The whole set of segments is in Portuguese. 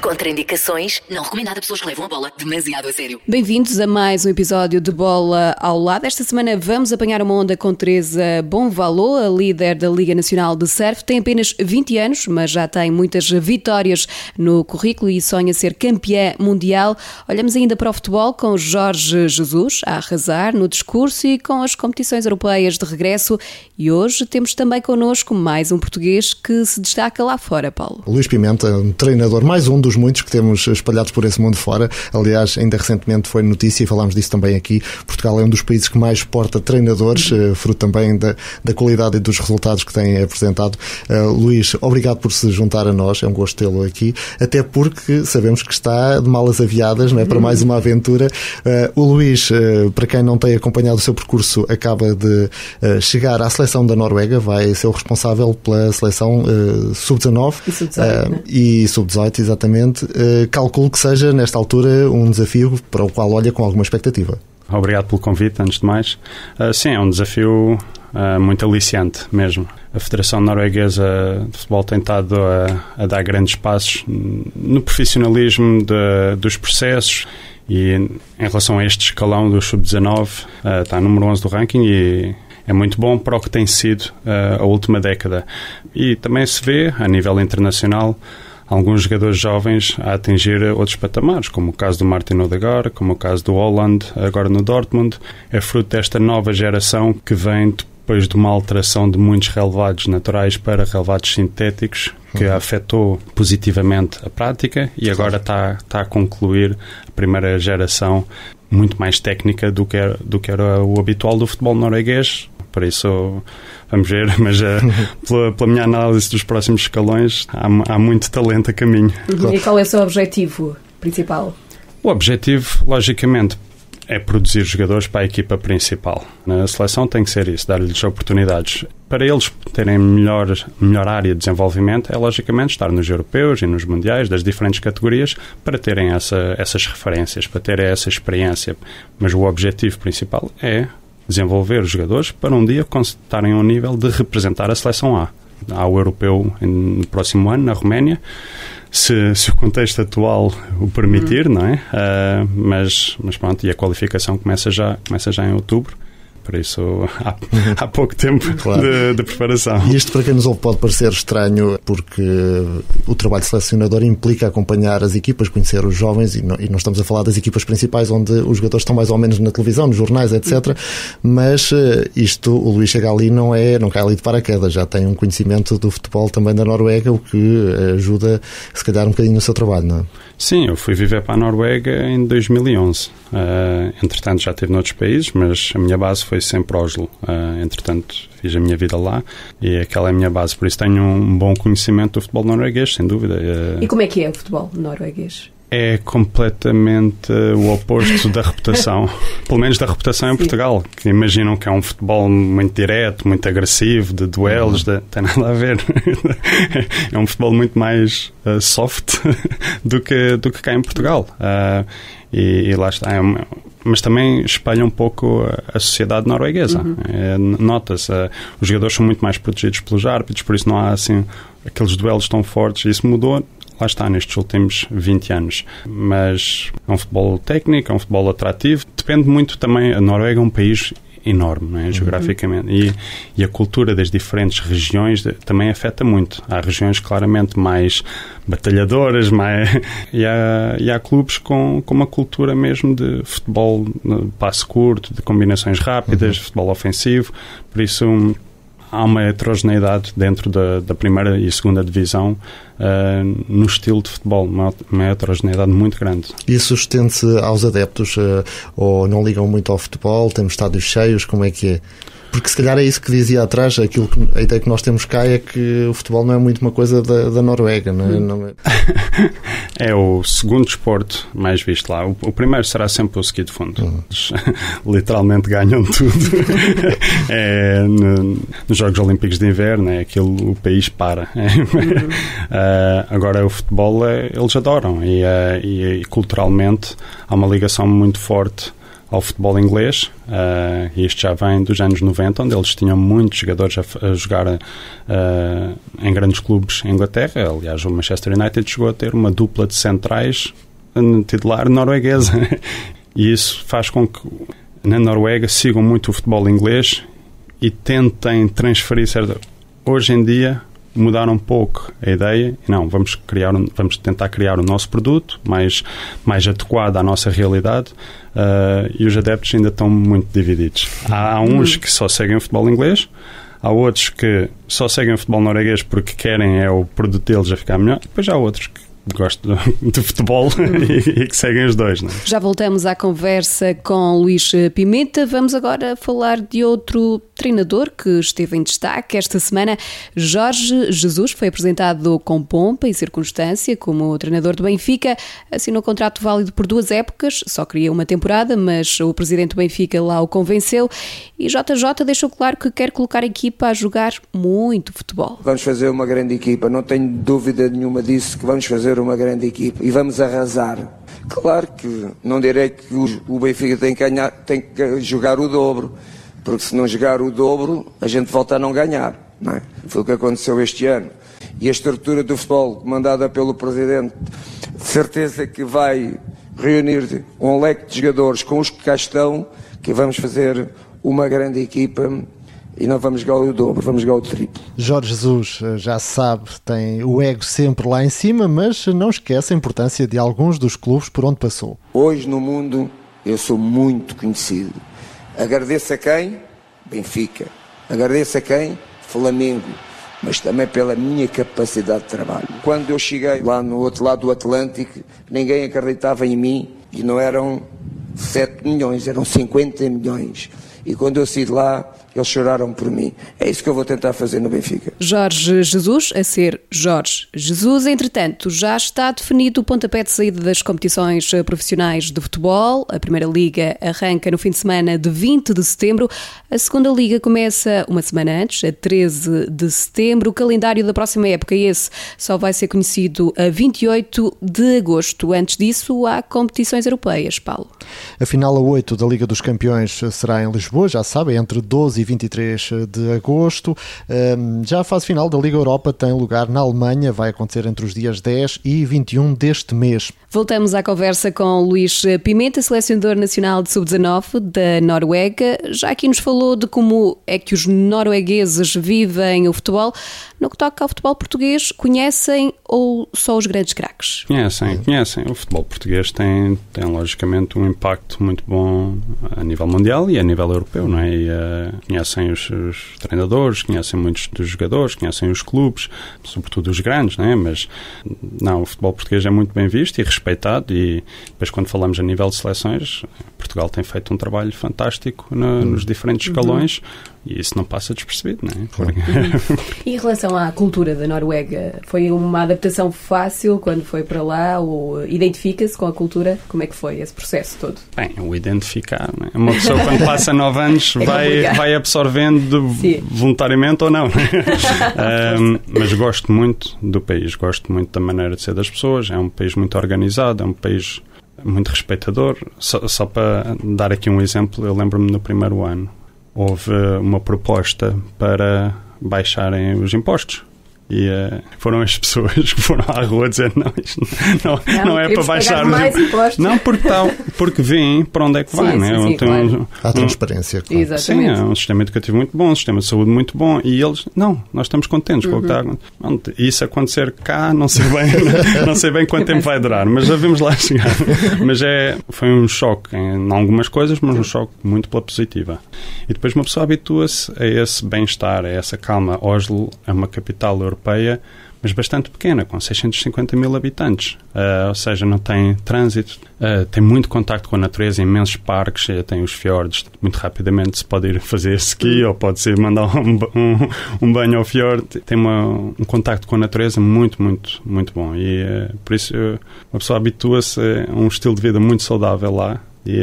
Contraindicações, não recomendado a pessoas que levam a bola demasiado a sério. Bem-vindos a mais um episódio de Bola ao Lado. Esta semana vamos apanhar uma onda com Teresa Bonvalo, a líder da Liga Nacional de Surf. Tem apenas 20 anos, mas já tem muitas vitórias no currículo e sonha ser campeã mundial. Olhamos ainda para o futebol com Jorge Jesus a arrasar no discurso e com as competições europeias de regresso. E hoje temos também connosco mais um português que se destaca lá fora, Paulo. Luís Pimenta, um treinador, mais um dos muitos que temos espalhados por esse mundo fora. Aliás, ainda recentemente foi notícia e falámos disso também aqui. Portugal é um dos países que mais exporta treinadores, uhum. fruto também da, da, qualidade e dos resultados que têm apresentado. Uh, Luís, obrigado por se juntar a nós, é um gosto tê-lo aqui, até porque sabemos que está de malas aviadas não é, para mais uma aventura. Uh, o Luís, uh, para quem não tem acompanhado o seu percurso, acaba de chegar à seleção da Noruega, vai ser o responsável pela seleção sub-19 e sub-18, e sub-18, exatamente uh, calculo que seja, nesta altura, um desafio para o qual olha com alguma expectativa. Obrigado pelo convite, antes de mais. Uh, sim, é um desafio uh, muito aliciante mesmo. A Federação Norueguesa de Futebol tem estado a, a dar grandes passos no profissionalismo de, dos processos e em relação a este escalão do Sub-19, uh, está número 11 do ranking e é muito bom para o que tem sido a última década. E também se vê, a nível internacional, alguns jogadores jovens a atingir outros patamares, como o caso do Martin Odegaard, como o caso do Holland, agora no Dortmund. É fruto desta nova geração que vem depois de uma alteração de muitos relevados naturais para relevados sintéticos, que uhum. afetou positivamente a prática e agora está, está a concluir a primeira geração muito mais técnica do que era, do que era o habitual do futebol norueguês, por isso vamos ver, mas uh, pela, pela, minha análise dos próximos escalões há, há muito talento a caminho. Uhum. E qual é o seu objetivo principal? O objetivo, logicamente, é produzir jogadores para a equipa principal. Na seleção tem que ser isso, dar-lhes oportunidades. Para eles terem melhor, melhor área de desenvolvimento, é logicamente estar nos europeus e nos mundiais das diferentes categorias para terem essa, essas referências, para terem essa experiência. Mas o objetivo principal é desenvolver os jogadores para um dia estarem ao nível de representar a seleção A. Há o europeu no próximo ano, na Roménia, se, se o contexto atual o permitir, uhum. não é? Uh, mas, mas pronto, e a qualificação começa já, começa já em outubro por isso há, há pouco tempo claro. de, de, preparação. E isto para quem nos ouve pode parecer estranho, porque o trabalho selecionador implica acompanhar as equipas, conhecer os jovens, e não, e não estamos a falar das equipas principais, onde os jogadores estão mais ou menos na televisão, nos jornais, etc. Mas eh, isto, o Luís chega ali não é, não cai ali de paraquedas, já tem um conhecimento do futebol também da Noruega, o que ajuda, se calhar, um bocadinho no seu trabalho, não é? Sim, eu fui viver para a Noruega em 2011. Uh, eh, entretanto, já estive noutros países, mas a minha base foi sempre Oslo. Uh, entretanto, fiz a minha vida lá e aquela é a minha base. Por isso tenho um bom conhecimento do futebol norueguês, sem dúvida. Uh, e como é que é o futebol norueguês? É completamente o oposto da reputação, pelo menos da reputação em. Portugal, que imaginam que é um futebol muito direto, muito agressivo, de duelos, uhum. de, tem nada a ver. é um futebol muito mais uh, soft do que, do que cá em Portugal. Uh, e, e, lá está. É uma, mas também espelha um pouco a, sociedade norueguesa. Uhum. É, Nota-se, uh, os jogadores são muito mais protegidos pelos árbitros, por isso não há assim aqueles duelos tão fortes. Isso mudou lá está, nestes últimos 20 anos. Mas é um futebol técnico, é um futebol atrativo. Depende muito também. A Noruega é um país enorme, é? uhum. geograficamente. E, e, a cultura das diferentes regiões também afeta muito. Há regiões claramente mais batalhadoras, mais, e, há, e há clubes com, com uma cultura mesmo de futebol de passe curto, de combinações rápidas, uhum. futebol ofensivo. Por isso há uma heterogeneidade dentro da, da primeira e segunda divisão uh, no estilo de futebol, uma, uma heterogeneidade muito grande. Isso estende-se aos adeptos uh, ou não ligam muito ao futebol? Temos estádios cheios? Como é que é? Porque se calhar é isso que dizia atrás, aquilo que, a ideia que nós temos cá é que o futebol não é muito uma coisa da, da Noruega, não é? Hum. Não é... é... o segundo desporto mais visto lá. O, o primeiro será sempre o ski de fundo. Uhum. Literalmente ganham tudo. é, no, nos Jogos Olímpicos de Inverno, é aquilo, o país para. É. Uhum. Uh, agora o futebol, é, eles adoram e, uh, e, culturalmente há uma ligação muito forte ao futebol inglês, uh, isto já vem dos anos 90, onde eles tinham muitos jogadores a, a jogar uh, em grandes clubes em Inglaterra. Aliás, o Manchester United chegou a ter uma dupla de centrais titular norueguesa. e isso faz com que na Noruega sigam muito o futebol inglês e tentem transferir certo. Hoje em dia mudar um pouco a ideia não vamos criar vamos tentar criar o nosso produto mais mais adequado à nossa realidade uh, e os adeptos ainda estão muito divididos. Há, há uns que só seguem o futebol inglês há outros que só seguem o futebol norueguês porque querem é o produto deles a ficar melhor depois há outros que gosto de futebol e, que seguem os dois. Não é? Já voltamos à conversa com Luís Pimenta. Vamos agora falar de outro treinador que esteve em destaque esta semana. Jorge Jesus foi apresentado com pompa e circunstância como treinador do Benfica. Assinou contrato válido por duas épocas, só queria uma temporada, mas o presidente do Benfica lá o convenceu. E JJ deixou claro que quer colocar a equipa a jogar muito futebol. Vamos fazer uma grande equipa, não tenho dúvida nenhuma disso, que vamos fazer uma grande equipa e vamos arrasar. Claro que não direi que o Benfica tem que, ganhar, tem que jogar o dobro, porque se não jogar o dobro, a gente volta a não ganhar. Não é? Foi o que aconteceu este ano. E a estrutura do futebol, comandada pelo Presidente, de certeza que vai reunir um leque de jogadores com os que cá estão, que vamos fazer uma grande equipa e não vamos jogar o dobro, vamos jogar o triplo. Jorge Jesus, eh, já sabe, tem o ego sempre lá em cima, mas não esquece a importância de alguns dos clubes por onde passou. Hoje no mundo eu sou muito conhecido. Agradeço a quem? Benfica. Agradeço a quem? Flamengo. Mas também pela minha capacidade de trabalho. Quando eu cheguei lá no outro lado do Atlântico, ninguém acreditava em mim e não eram 7 milhões, eram 50 milhões. E quando eu saí de lá, eles choraram por mim. É isso que eu vou tentar fazer no Benfica. Jorge Jesus, a ser Jorge Jesus, entretanto, já está definido o pontapé de saída das competições profissionais de futebol. A Primeira Liga arranca no fim de semana de 20 de setembro. A Segunda Liga começa uma semana antes, a 13 de setembro. O calendário da próxima época, esse, só vai ser conhecido a 28 de agosto. Antes disso, há competições europeias, Paulo. A final a 8 da Liga dos Campeões será em Lisboa Lisboa, já sabem, entre 12 e 23 de agosto. Já a fase final da Liga Europa tem lugar na Alemanha, vai acontecer entre os dias 10 e 21 deste mês. Voltamos à conversa com Luís Pimenta, selecionador nacional de sub-19 da Noruega. Já aqui nos falou de como é que os noruegueses vivem o futebol. No que toca ao futebol português, conhecem ou só os grandes craques? Conhecem, conhecem. O futebol português tem, tem logicamente um impacto muito bom a nível mundial e a nível europeu, não é? E, uh, conhecem os, os, treinadores, conhecem muitos dos jogadores, conhecem os clubes, sobretudo os grandes, não é? Mas não, o futebol português é muito bem visto e respeitado e depois quando falamos a nível de seleções, Portugal tem feito um trabalho fantástico no, nos diferentes escalões. Uhum e isso não passa despercebido, não é? Porque... e em relação à cultura da Noruega, foi uma adaptação fácil quando foi para lá? Ou identifica-se com a cultura? Como é que foi esse processo todo? Bem, o identificar, não é? Uma pessoa quando passa nove anos é vai, vai absorvendo Sim. voluntariamente ou não. um, mas gosto muito do país, gosto muito da maneira de ser das pessoas. É um país muito organizado, é um país muito respeitador. Só, só para dar aqui um exemplo, eu lembro-me no primeiro ano houve uma proposta para baixarem os impostos. E uh, foram as pessoas que foram à rua dizer: Não, isto não, não, não é para baixar mais impostos. Não, porque, tá, porque vêem para onde é que vai. Sim, né? sim, sim, claro. Há transparência. Claro. Exatamente. Sim, é um sistema educativo muito bom, um sistema de saúde muito bom. E eles, não, nós estamos contentes uhum. com o que está acontecendo. Isso acontecer cá, não sei bem, não sei bem quanto tempo vai durar, mas já vimos lá chegar. Mas é, foi um choque em algumas coisas, mas um choque muito pela positiva. E depois uma pessoa habitua-se a esse bem-estar, a essa calma. Oslo é uma capital europeia europeia, mas bastante pequena, com 650 mil habitantes. Uh, ou seja, não tem trânsito, uh, tem muito contacto com a natureza, imensos parques, uh, tem os fiordes. Muito rapidamente se pode ir fazer ski ou pode-se mandar um, um, um, banho ao fiord. Tem uma, um contacto com a natureza muito, muito, muito bom. E por isso a pessoa habitua-se a um estilo de vida muito saudável lá e,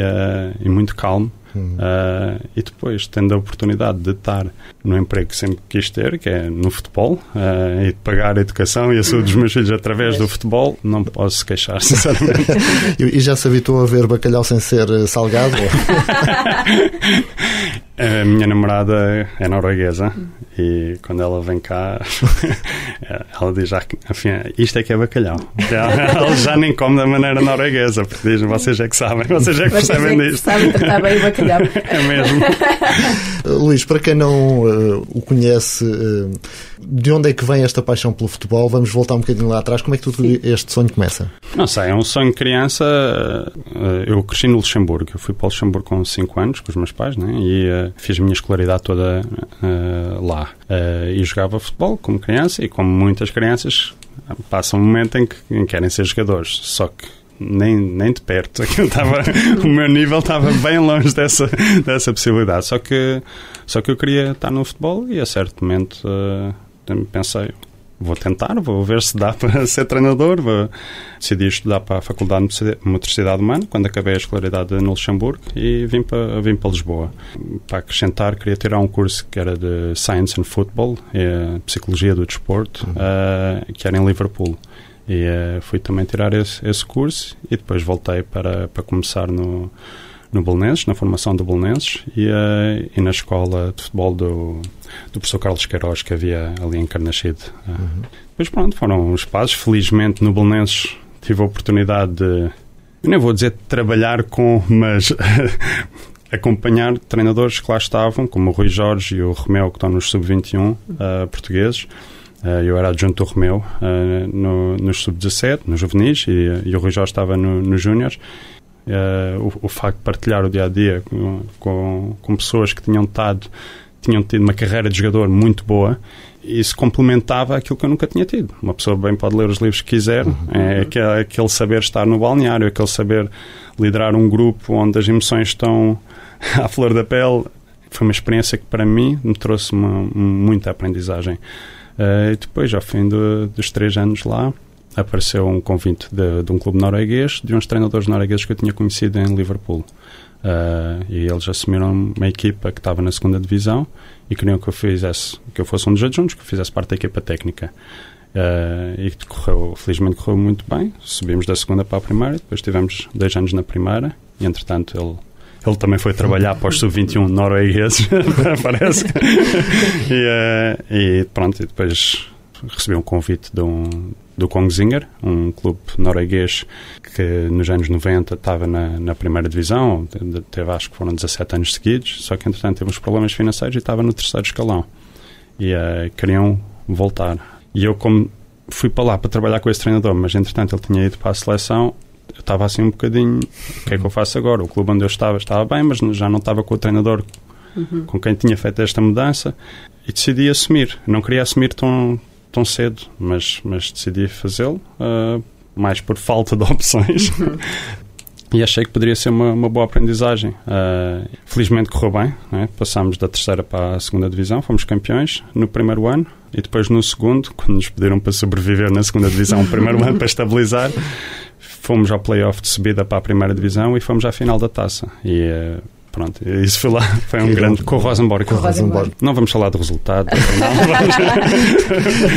e muito calmo. Uh, e depois, tendo a oportunidade de estar no emprego que sempre quis ter, que é no futebol, uh, e de pagar a educação e a saúde dos meus filhos através do futebol, não posso queixar, sinceramente. e já se habituou a ver bacalhau sem ser eh, salgado? a minha namorada é norueguesa e quando ela vem cá, ela diz: ah, enfim, isto é que é bacalhau. Ela já nem come da maneira norueguesa, porque diz: vocês é que sabem, vocês é que percebem é disto. Sabem tratar bem o bacalhau. É mesmo. Luís, para quem não uh, o conhece, uh, de onde é que vem esta paixão pelo futebol? Vamos voltar um bocadinho lá atrás. Como é que tudo este sonho começa? Não sei, é um sonho de criança. Uh, eu cresci no Luxemburgo. Eu fui para o Luxemburgo com 5 anos, com os meus pais, né? e fiz a minha escolaridade toda lá. e jogava futebol como criança, e como muitas crianças, passa um momento em que, em que querem ser jogadores. Só que nem, nem de perto. Tava, o meu nível estava bem longe dessa, dessa possibilidade. Só que, só que eu queria estar no futebol e a certo momento uh, pensei, vou tentar, vou ver se dá para ser treinador. Vou, decidi estudar para a Faculdade de Motricidade Humana quando acabei a escolaridade no Luxemburgo e vim para, vim para Lisboa. Para acrescentar, queria tirar um curso que era de Science and Football, é, Psicologia do Desporto, uh, que era em Liverpool. E uh, fui também tirar esse, esse curso e depois voltei para, para começar no, no Belenenses, na formação do Belenenses e, uh, e na escola de futebol do, do professor Carlos Queiroz que havia ali em Carnachide. Uh, uhum. Depois pronto, foram os passos. Felizmente no Belenenses tive a oportunidade de, nem vou dizer trabalhar com, mas acompanhar treinadores que lá estavam, como o Rui Jorge e o Romeu, que estão nos sub-21 uh, portugueses. Uh, eu era adjunto do Romeu uh, no, nos sub-17, nos juvenis, e, e, o Rui Jorge estava nos no júniores. Uh, o, o, facto de partilhar o dia a dia com, com, com, pessoas que tinham estado, tinham tido uma carreira de jogador muito boa, isso complementava aquilo que eu nunca tinha tido. Uma pessoa bem pode ler os livros que quiser, uhum. é aquele, aquele saber estar no balneário, aquele saber liderar um grupo onde as emoções estão à flor da pele. Foi uma experiência que para mim me trouxe uma, muita aprendizagem. Uh, e depois, ao fim do, dos três anos lá, apareceu um convite de, de, um clube norueguês, de uns treinadores noruegueses que eu tinha conhecido em Liverpool. Uh, e eles assumiram uma equipa que estava na segunda divisão e queriam que eu fizesse, que eu fosse um dos adjuntos, que eu fizesse parte da equipa técnica. Uh, e correu, felizmente correu muito bem. Subimos da segunda para a primeira, depois tivemos dois anos na primeira e entretanto ele ele também foi trabalhar para os sub-21 noruegueses, parece. e, uh, e, pronto, e depois recebi um convite de um, do Kongsvinger, um clube norueguês que nos anos 90 estava na, na primeira divisão, teve acho que foram 17 anos seguidos, só que entretanto teve uns problemas financeiros e estava no terceiro escalão. E uh, queriam voltar. E eu, como fui para lá para trabalhar com esse treinador, mas entretanto ele tinha ido para a seleção, eu estava assim um bocadinho, o que é que eu faço agora? O clube onde eu estava estava bem, mas já não estava com o treinador uhum. com quem tinha feito esta mudança e decidi assumir. Não queria assumir tão, tão cedo, mas, mas decidi fazê-lo, uh, mais por falta de opções. E achei que poderia ser uma, uma boa aprendizagem. Uh, felizmente correu bem, né? passámos da terceira para a segunda divisão, fomos campeões no primeiro ano e depois no segundo, quando nos pediram para sobreviver na segunda divisão, o primeiro ano para estabilizar, fomos ao playoff de subida para a primeira divisão e fomos à final da taça. E uh, pronto, isso foi lá, foi um grande. Com o Rosenborg. Com o Rosenborg. Não vamos falar do resultado.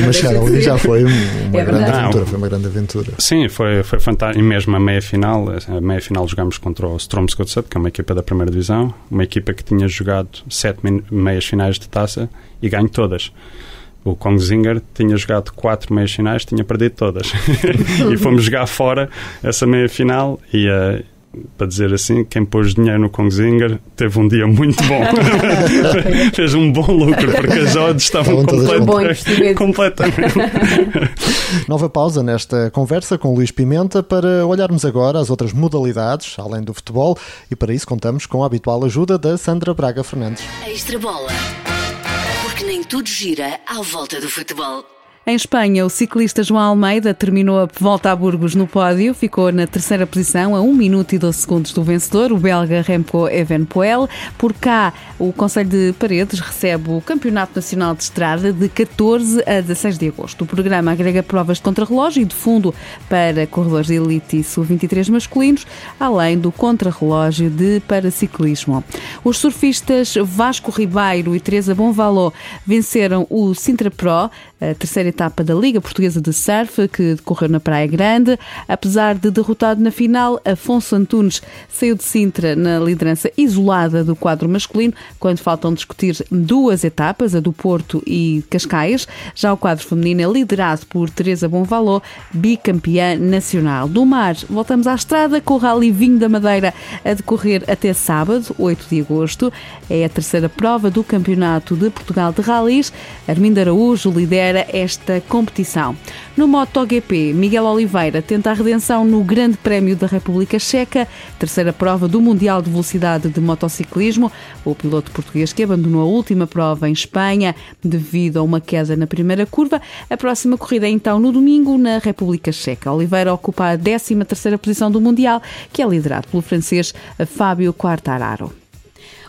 Mas chegar ali já foi uma é grande aventura, foi uma grande aventura. Sim, foi, foi fantástico. E mesmo a meia final, a meia final jogamos contra o Stromsgodset, que é uma equipa da primeira divisão, uma equipa que tinha jogado sete meias finais de taça e ganho todas o Kongzinger tinha jogado quatro meias finais, tinha perdido todas. e fomos jogar fora essa meia final e uh, para dizer assim, quem pôs dinheiro no Kongzinger teve um dia muito bom. Fez um bom lucro, porque as odds estavam complet completamente. Nova pausa nesta conversa com Luís Pimenta para olharmos agora as outras modalidades, além do futebol, e para isso contamos com a habitual ajuda da Sandra Braga Fernandes. Extra bola. Porque nem tudo gira à volta do futebol. Em Espanha, o ciclista João Almeida terminou a volta a Burgos no pódio, ficou na terceira posição a 1 minuto e 12 segundos do vencedor, o belga Remco Evenepoel. Por cá, o Conselho de Paredes recebe o Campeonato Nacional de Estrada de 14 a 16 de agosto. O programa agrega provas de contrarrelógio e de fundo para corredores de elite e sub-23 masculinos, além do contrarrelógio de paraciclismo. Os surfistas Vasco Ribeiro e Teresa Bonvaló venceram o Sintra Pro, a terceira etapa da Liga Portuguesa de Surf, que decorreu na Praia Grande. Apesar de derrotado na final, Afonso Antunes saiu de Sintra na liderança isolada do quadro masculino, quando faltam discutir duas etapas, a do Porto e Cascais. Já o quadro feminino é liderado por Teresa Bonvaló, bicampeã nacional. Do mar, voltamos à estrada com o Rally Vinho da Madeira a decorrer até sábado, 8 de agosto. É a terceira prova do Campeonato de Portugal de Rallys. Armindo Araújo lidera esta desta competição. No MotoGP, Miguel Oliveira tenta a redenção no Grande Prémio da República Checa, terceira prova do Mundial de Velocidade de Motociclismo. O piloto português que abandonou a última prova em Espanha devido a uma queda na primeira curva. A próxima corrida é então no domingo na República Checa. Oliveira ocupa a 13 terceira posição do Mundial, que é liderado pelo francês Fábio Quartararo.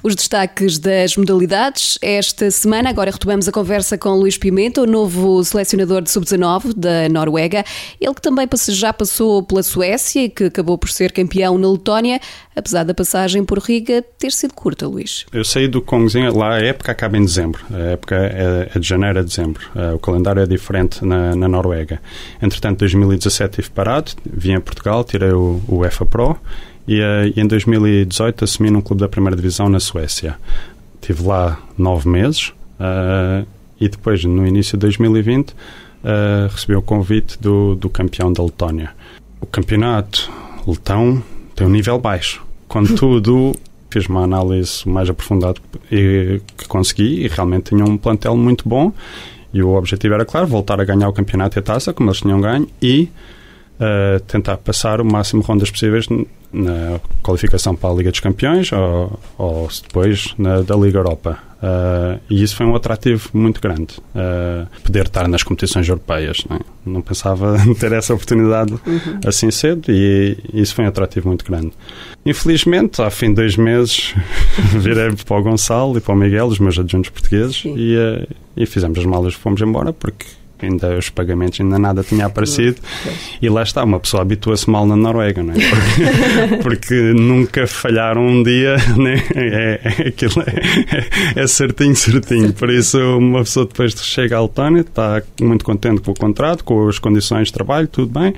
Os destaques das modalidades. Esta semana, agora retomamos a conversa com Luís Pimenta, o novo selecionador de sub-19 da Noruega. Ele que também já passou pela Suécia e que acabou por ser campeão na Letónia, apesar da passagem por Riga ter sido curta, Luís. Eu saí do Kongzinho, lá a época acaba em dezembro. A época é, é de janeiro a dezembro. Eh, o calendário é diferente na, na Noruega. Entretanto, 2017 estive parado, vim a Portugal, tirei o, o EFA Pro e, uh, e em 2018 assumi num clube da primeira divisão na Suécia. Estive lá nove meses uh, e depois, no início de 2020, uh, eh, recebi o convite do, do campeão da Letónia. O campeonato letão tem um nível baixo. Contudo, fiz uma análise mais aprofundada que consegui e realmente tinha um plantel muito bom. E o objetivo era, claro, voltar a ganhar o campeonato e a taça, como eles tinham ganho, e uh, tentar passar o máximo de rondas possíveis na qualificação para a Liga dos Campeões ou, ou depois na, da Liga Europa. Uh, e isso foi um atrativo muito grande, uh, poder estar nas competições europeias. Não, é? não pensava ter essa oportunidade uhum. assim cedo e isso foi um atrativo muito grande. Infelizmente, ao fim de dois meses, virei para o Gonçalo e para o Miguel, os meus adjuntos portugueses, e, uh, e fizemos as malas e fomos embora porque ainda os pagamentos ainda nada tinha aparecido e lá está, uma pessoa habitua-se mal na Noruega, não é? Porque, porque nunca falharam um dia, né? é, é, aquilo é, é, certinho, certinho. Por isso, uma pessoa depois chega à Letónia, está muito contente com o contrato, com as condições de trabalho, tudo bem,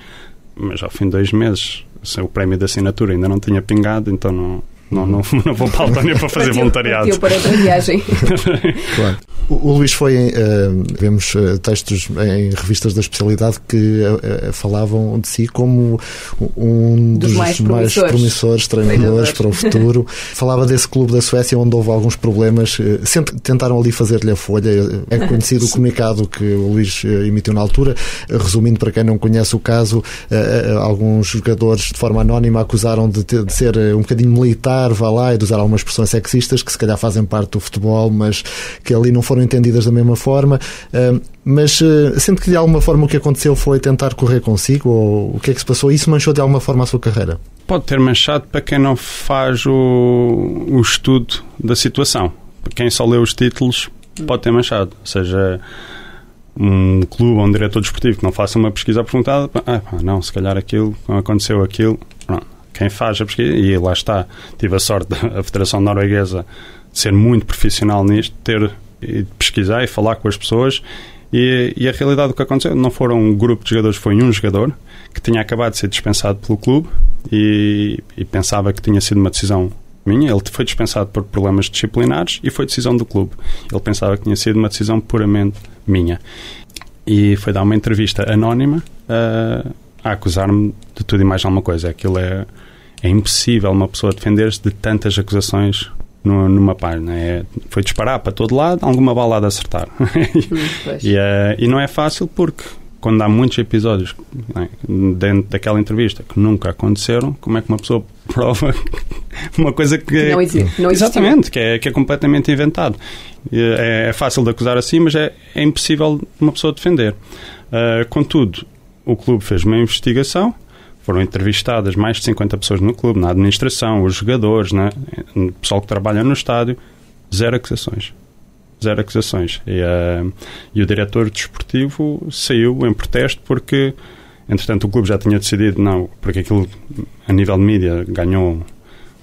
mas ao fim de dois meses o prémio de assinatura ainda não tinha pingado, então não, não, não, não vou para a Letónia para fazer voluntariado. Eu para outra viagem. claro. O, o Luís foi, uh, vemos uh, textos em revistas da especialidade que uh, falavam de si como um dos, dos mais, mais, promissores, treinadores para o futuro. Falava desse clube da Suécia onde houve alguns problemas. sempre tentaram ali fazer-lhe a folha. É conhecido o comunicado que o Luís emitiu na altura. Resumindo, para quem não conhece o caso, alguns jogadores de forma anónima acusaram de, ter, de ser um bocadinho militar, vá lá, e de usar algumas expressões sexistas que se calhar fazem parte do futebol, mas que ali não foram entendidas da mesma forma, mas eh, sente que de alguma forma o que aconteceu foi tentar correr consigo, ou o que é que se passou? Isso manchou de alguma forma a sua carreira? Pode ter manchado para quem não faz o, o estudo da situação. Para quem só lê os títulos, pode ter manchado. Ou seja, um clube ou um diretor desportivo que não faça uma pesquisa aprofundada, ah, não, se calhar aquilo, aconteceu aquilo. Quem faz a pesquisa, e lá está, tive a sorte da Federação Norueguesa de ser muito profissional nisto, ter e pesquisar e falar com as pessoas. E, e, a realidade do que aconteceu não foram um grupo de jogadores, foi um jogador que tinha acabado de ser dispensado pelo clube e, e pensava que tinha sido uma decisão minha. Ele foi dispensado por problemas disciplinares e foi decisão do clube. Ele pensava que tinha sido uma decisão puramente minha. E foi dar uma entrevista anónima uh, a acusar-me de tudo e mais alguma coisa. Aquilo é, é impossível uma pessoa defender-se de tantas acusações numa página. É, foi disparar para todo lado, alguma bala de acertar. e, uh, e não é fácil porque quando há muitos episódios é, dentro daquela entrevista que nunca aconteceram, como é que uma pessoa prova uma coisa que. Não existe. Não exatamente, que é, que é completamente inventado. É, é, fácil de acusar assim, mas é, é impossível uma pessoa defender. Uh, contudo, o clube fez uma investigação, foram entrevistadas mais de 50 pessoas no clube, na administração, os jogadores, né, o pessoal que trabalha no estádio, zero acusações zero acusações. E, uh, e o diretor desportivo saiu em protesto porque, entretanto, o clube já tinha decidido não, porque aquilo, a nível de mídia, ganhou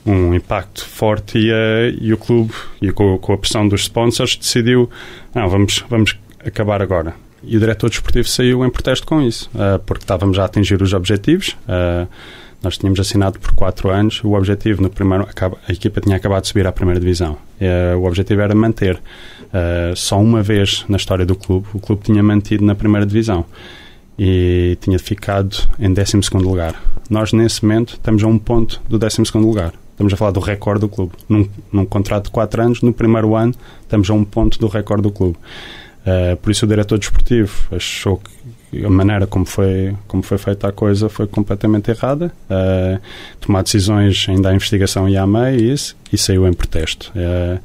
um impacto forte e, uh, e o clube, e com, com, a pressão dos sponsors, decidiu não, vamos, vamos acabar agora. E o diretor desportivo saiu em protesto com isso, uh, porque estávamos a atingir os objetivos. Uh, nós tínhamos assinado por quatro anos. O objetivo no primeiro. A equipa tinha acabado de subir à primeira divisão. Uh, o objetivo era manter. Só uma vez na história do clube, o clube tinha mantido na primeira divisão e tinha ficado em 12 lugar. Nós, nesse momento, estamos a um ponto do 12 lugar. Estamos a falar do recorde do clube. Num, num contrato de quatro anos, no primeiro ano, estamos a um ponto do recorde do clube. Uh, por isso, o diretor desportivo achou que a maneira como foi, como foi feita a coisa foi completamente errada. Uh, tomar decisões, ainda a investigação ia a meio e isso, e saiu em protesto. Uh,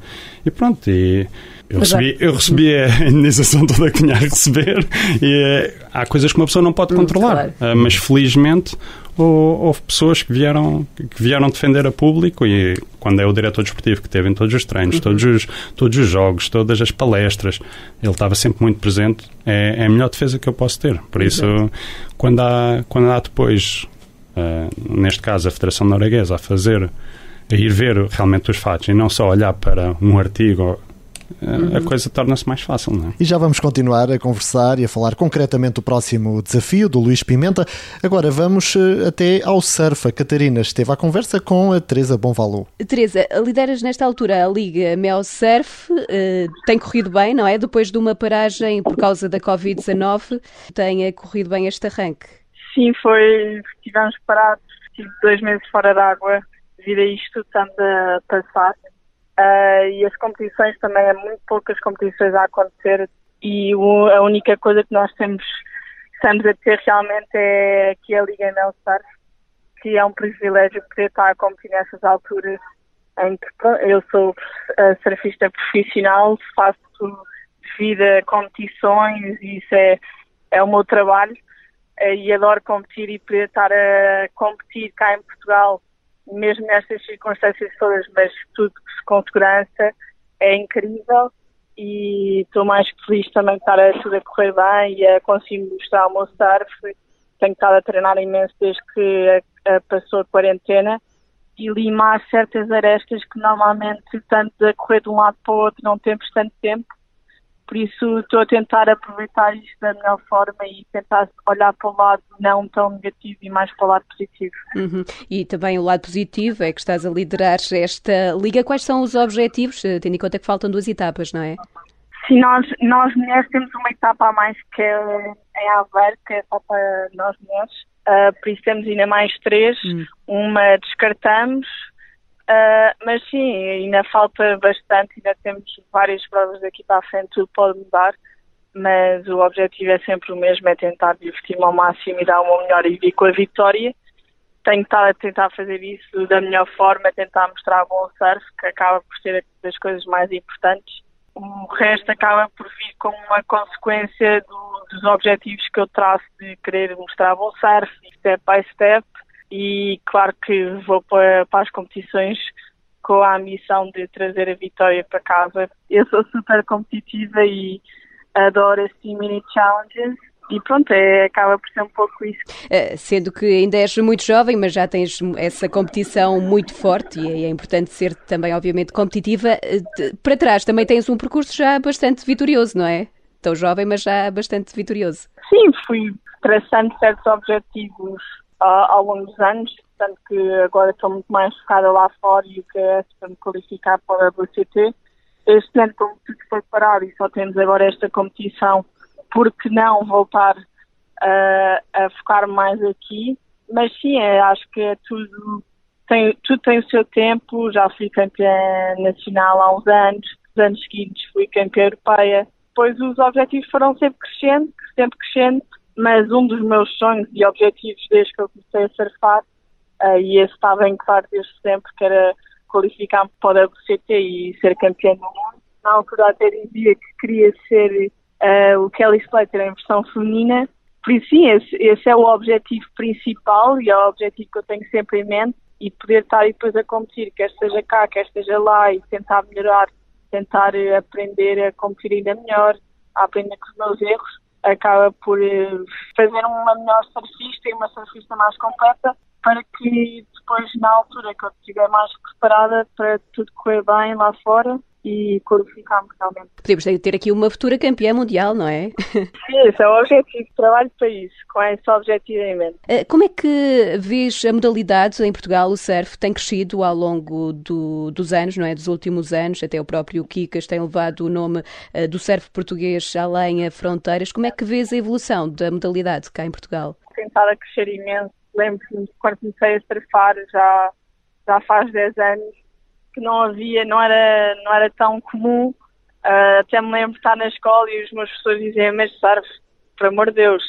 e pronto, e eu recebi, eu recebi a indenização toda que tinha a receber e há coisas que uma pessoa não pode controlar. Claro. mas felizmente houve pessoas que vieram, que vieram defender a público e quando é o diretor desportivo que teve em todos os treinos, uhum. todos, os, todos os jogos, todas as palestras, ele estava sempre muito presente, é, é a melhor defesa que eu posso ter. Por isso, quando há, quando há depois, uh, neste caso, a Federação Norueguesa a fazer, a ir ver realmente os fatos e não só olhar para um artigo. A coisa torna-se mais fácil. Não é? E já vamos continuar a conversar e a falar concretamente do próximo desafio do Luís Pimenta. Agora vamos eh, até ao surf. A Catarina esteve à conversa com a Teresa Bonvalo. Teresa, lideras nesta altura a Liga Mel Surf, uh, tem corrido bem, não é? Depois de uma paragem por causa da Covid-19, tem corrido bem este arranque? Sim, foi. Estivemos parados, tive dois meses fora d'água devido a isto, estamos a passar. Uh, e as competições também, há muito poucas competições a acontecer e o, a única coisa que nós temos, estamos a ter realmente é aqui a Liga Mel Surf, que é um privilégio poder estar a competir nessas alturas eu sou uh, surfista profissional, faço vida competições e isso é, é o meu trabalho. Uh, e adoro competir e poder estar a competir cá em Portugal mesmo nestas circunstâncias todas, mas tudo com segurança, é incrível e estou mais feliz também de estar a tudo a correr bem e a conseguir mostrar o meu surf. Tenho estado a treinar imenso desde que a, a passou a quarentena e limar certas arestas que normalmente, tanto a correr de um lado para o outro, não temos tanto tempo por isso estou a tentar aproveitar isto da melhor forma e tentar olhar para o lado não tão negativo e mais para o lado positivo. Uhum. E também o lado positivo é que estás a liderar esta liga. Quais são os objetivos, eh, tendo em conta que faltam duas etapas, não é? Sim, nós, nós mulheres temos uma etapa a mais que é em Aveiro, que é só para nós mulheres. Uh, por isso temos ainda mais três. Hum. Uma descartamos, Uh, mas sim, ainda falta bastante, ainda temos várias provas daqui para a frente, tudo pode mudar, mas o objetivo é sempre o mesmo, é tentar divertir-me ao máximo e dar uma melhor e vir com a vitória. Tenho estado a tentar fazer isso da melhor forma, tentar mostrar bom surf, que acaba por ser das coisas mais importantes. O resto acaba por vir como uma consequência do, dos objetivos que eu traço de querer mostrar bom surf, step by step, e claro que vou para, para as competições com a ambição de trazer a vitória para casa. Eu sou super competitiva e adoro assim mini challenges. E pronto, é, acaba por ser um pouco isso. Uh, sendo que ainda és muito jovem, mas já tens essa competição muito forte e é importante ser também, obviamente, competitiva. Uh, para trás também tens um percurso já bastante vitorioso, não é? Tão jovem, mas já bastante vitorioso. Sim, fui traçando certos objetivos ao longo dos anos, tanto que agora estou muito mais focada lá fora e o que é para me qualificar para a WCT. Este ano, como tudo foi parado e só temos agora esta competição, porque não voltar uh, a focar mais aqui? Mas sim, é, acho que é tudo tem, tudo tem o seu tempo. Já fui campeã nacional há uns anos, os anos seguintes fui campeã europeia. Depois os objetivos foram sempre crescendo, sempre crescendo mas um dos meus sonhos e objetivos desde que eu comecei a surfar, uh, e esse está bem claro desde sempre, que era qualificar-me para o WCT e ser campeão do mundo. Na altura até dizia que queria ser uh, o Kelly Slater em versão feminina. Por isso, sim, esse, esse, é o objetivo principal e é o objetivo que eu tenho sempre em mente e poder estar depois a competir, quer esteja cá, quer esteja lá e tentar melhorar, tentar aprender a competir ainda melhor, a aprender com os meus erros, acaba por eh, fazer uma melhor surfista e uma surfista mais completa para que depois, na altura que eu estiver mais preparada para tudo correr bem lá fora, e qualificámos realmente. Podemos ter aqui uma futura campeã mundial, não é? Esse é o objetivo, trabalho para isso, com esse objetivo em mente. Eh, como é que vês a modalidade em Portugal, o surf, tem crescido ao longo do, dos anos, não é? Dos últimos anos, até o próprio Kikas tem levado o nome uh, do surf português além a fronteiras. Como é que vês a evolução da modalidade cá em Portugal? Tem estado a crescer imenso. Lembro-me quando comecei a surfar já, já faz 10 anos que não havia, não era, não era tão comum. Uh, até me lembro de estar na escola e os meus professores diziam, mas surf, por amor de Deus.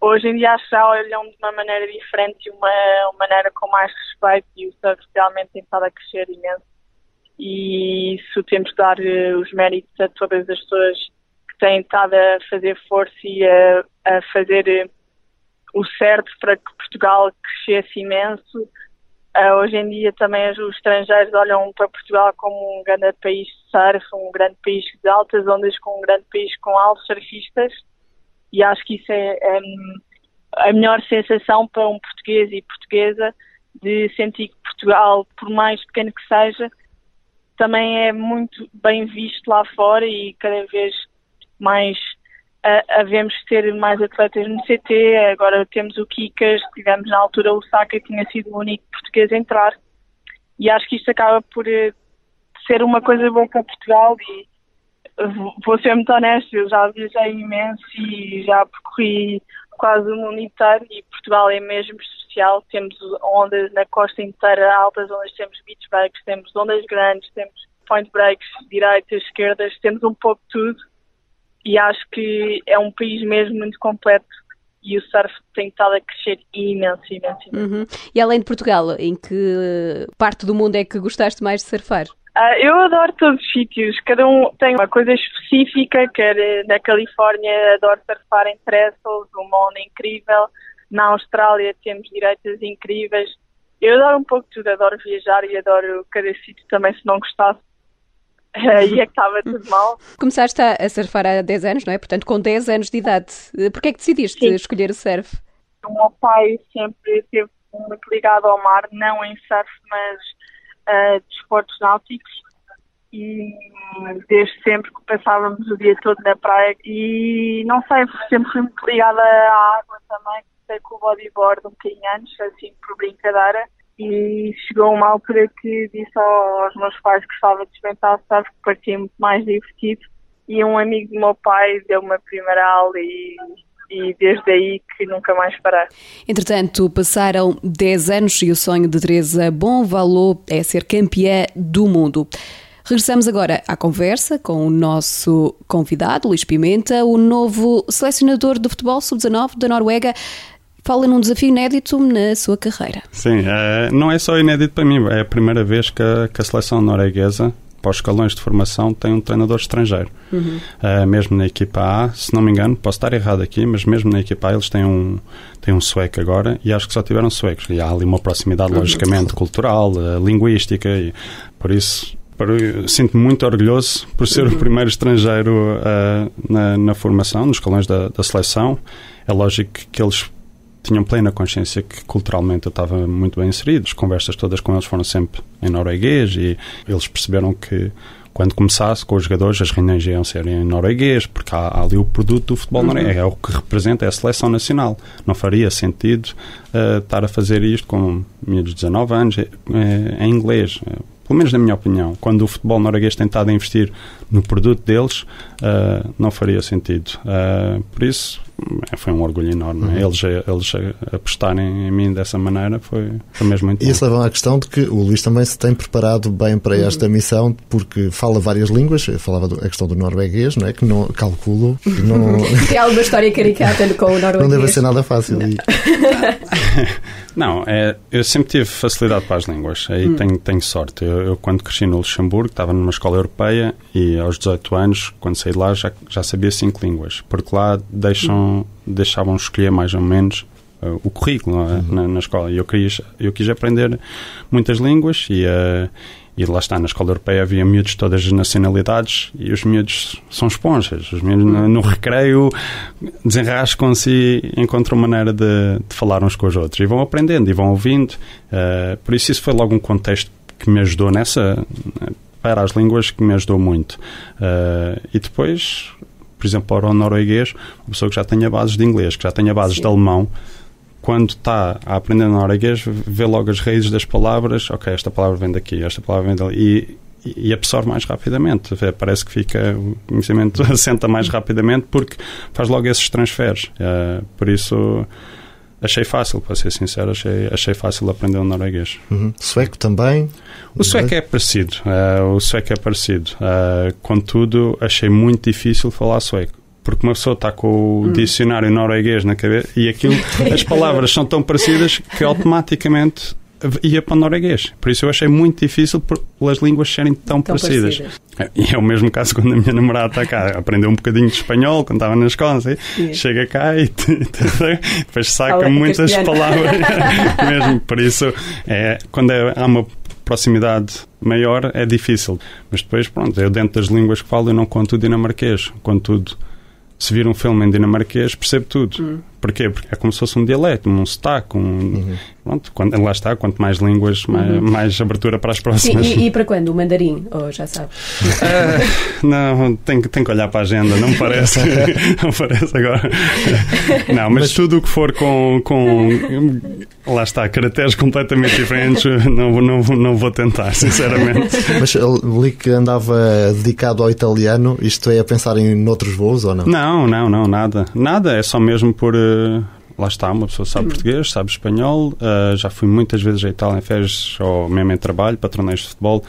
Hoje em dia acho que olham de uma maneira diferente e uma, uma maneira com mais respeito e o surf realmente tem estado a crescer imenso. E isso temos de dar uh, os méritos a todas as pessoas que têm estado a fazer força e a, a fazer uh, o certo para que Portugal crescesse imenso Uh, hoje em dia também os estrangeiros olham para Portugal como um grande país de surf, um grande país de altas ondas, com um grande país com altos surfistas. E acho que isso é, é a melhor sensação para um português e portuguesa de sentir que Portugal, por mais pequeno que seja, também é muito bem visto lá fora e cada vez mais havemos ter mais atletas no CT, agora temos o Kikas, tivemos na altura o Saka, que tinha sido o único português entrar. E acho que isto acaba por eh, ser uma coisa boa para Portugal e vou ser muito honesto, eu já viajei imenso e já percorri quase o mundo inteiro e Portugal é mesmo especial. Temos ondas na costa inteira, altas ondas, temos beach breaks, temos ondas grandes, temos point breaks, direitas, esquerdas, temos um pouco de tudo e acho que é um país mesmo muito completo e o surf tem estado a crescer imenso, imenso, imenso. Uhum. E além de Portugal, em que parte do mundo é que gostaste mais de surfar? Uh, eu adoro todos os sítios, cada um tem uma coisa específica, quer na Califórnia adoro surfar em Trestles, uma onda incrível, na Austrália temos direitas incríveis, eu adoro um pouco tudo, adoro viajar e adoro cada sítio também, se não gostasse e é que estava tudo mal. Começaste a surfar há 10 anos, não é? Portanto, com 10 anos de idade. Porquê é que decidiste Sim. escolher o surf? O meu pai sempre esteve muito ligado ao mar, não em surf, mas uh, desportos náuticos. E desde sempre que passávamos o dia todo na praia. E não sei, sempre fui muito ligada à água também. Comecei com o bodyboard um bocadinho antes, assim por brincadeira e chegou uma altura que disse aos meus pais que gostava de experimentar surf, que parecia muito mais divertido e um amigo do meu pai deu uma primeira aula e, e desde aí que nunca mais parei. Entretanto, passaram 10 anos e o sonho de Teresa Bom Valor é ser campeã do mundo. Regressamos agora à conversa com o nosso convidado, Luís Pimenta, o novo selecionador de futebol sub-19 da Noruega fala num desafio inédito na sua carreira. Sim, é, não é só inédito para mim, é a primeira vez que a, que a seleção norueguesa para os escalões de formação tem um treinador estrangeiro. Uhum. Uh, mesmo na equipa A, se não me engano, posso estar errado aqui, mas mesmo na equipa A eles têm um, têm um sueco agora e acho que só tiveram suecos. E há ali uma proximidade, uhum. logicamente, cultural, uh, linguística, e por isso sinto-me muito orgulhoso por ser uhum. o primeiro estrangeiro uh, na, na, formação, nos escalões da, da seleção. É lógico que eles tinham plena consciência que culturalmente eu estava muito bem inserido. As conversas todas com eles foram sempre em norueguês e eles perceberam que quando começasse com os jogadores, as reuniões iam ser em norueguês, porque há, há ali o produto do futebol uhum. norueguês, é o que representa é a seleção nacional. Não faria sentido uh, estar a fazer isto com menos de 19 anos uh, em inglês. Uh, pelo menos na minha opinião, quando o futebol norueguês tem estado a investir no produto deles, uh, não faria sentido. Uh, por isso, foi um orgulho enorme. Uhum. Eles, eles apostarem em mim dessa maneira foi, foi mesmo muito E isso leva à questão de que o Luís também se tem preparado bem para esta uhum. missão, porque fala várias línguas. Eu falava a questão do norueguês, não é? Que não calculo. Que não... é alguma história caricata com o norueguês. Não deve ser nada fácil. Não, não é, eu sempre tive facilidade para as línguas. Aí hum. tenho, tenho sorte. Eu, eu, quando cresci no Luxemburgo, estava numa escola europeia e aos 18 anos, quando saí de lá, já, já sabia cinco línguas. Porque lá deixam deixavam escolher mais ou menos uh, o currículo é? uhum. na, na, escola. E eu, queria, eu quis aprender muitas línguas e, uh, e lá está, na escola europeia havia miúdos de todas as nacionalidades e os miúdos são esponjas. Os miúdos no, no recreio desenrascam-se e encontram maneira de, de, falar uns com os outros. E vão aprendendo e vão ouvindo. Uh, por isso, isso foi logo um contexto que me ajudou nessa para as línguas que me ajudou muito. Uh, e depois por exemplo, para o norueguês, uma pessoa que já tenha bases de inglês, que já tenha bases Sim. de alemão, quando está a aprender norueguês, vê logo as raízes das palavras, ok, esta palavra vem daqui, esta palavra vem dali, e, e absorve mais rapidamente. Parece que fica, o conhecimento assenta mais rapidamente porque faz logo esses transferes. Uh, por isso achei fácil, para ser sincero, achei, achei fácil aprender o norueguês. Uhum. Sueco também? O sueco é parecido, uh, o sueco é parecido. Uh, contudo, achei muito difícil falar sueco. Porque uma pessoa está com o hum. dicionário norueguês na cabeça e aquilo, as palavras são tão parecidas que automaticamente ia para o norueguês. Por isso eu achei muito difícil pelas línguas serem tão, tão parecidas. parecidas. E é o mesmo caso quando a minha namorada está cá. Aprendeu um bocadinho de espanhol quando estava na escola. Assim, chega cá e depois saca muitas palavras. mesmo. Por isso, é, quando é, há uma proximidade maior, é difícil. Mas depois, pronto, eu dentro das línguas que falo, eu não conto o dinamarquês. Conto tudo se vir um filme em dinamarquês, percebo tudo. Hum. Porquê? Porque é como se fosse um dialeto, um sotaque. Um, uhum. pronto, quando, lá está, quanto mais línguas, mais, uhum. mais abertura para as próximas. Sim, e, e, para quando? O mandarim? Ou oh, já sabe? Uh, não, tenho, tenho que olhar para a agenda, não me parece. não parece agora. Não, mas, mas, tudo o que for com, com. Lá está, caracteres completamente diferentes, não, não, não vou tentar, sinceramente. Mas li que andava dedicado ao italiano, isto é a pensar em outros voos ou não? Não, não, não, nada. Nada, é só mesmo por lá está, uma pessoa sabe português, sabe espanhol, uh, já fui muitas vezes a Itália em férias ou mesmo em trabalho, para torneios de futebol,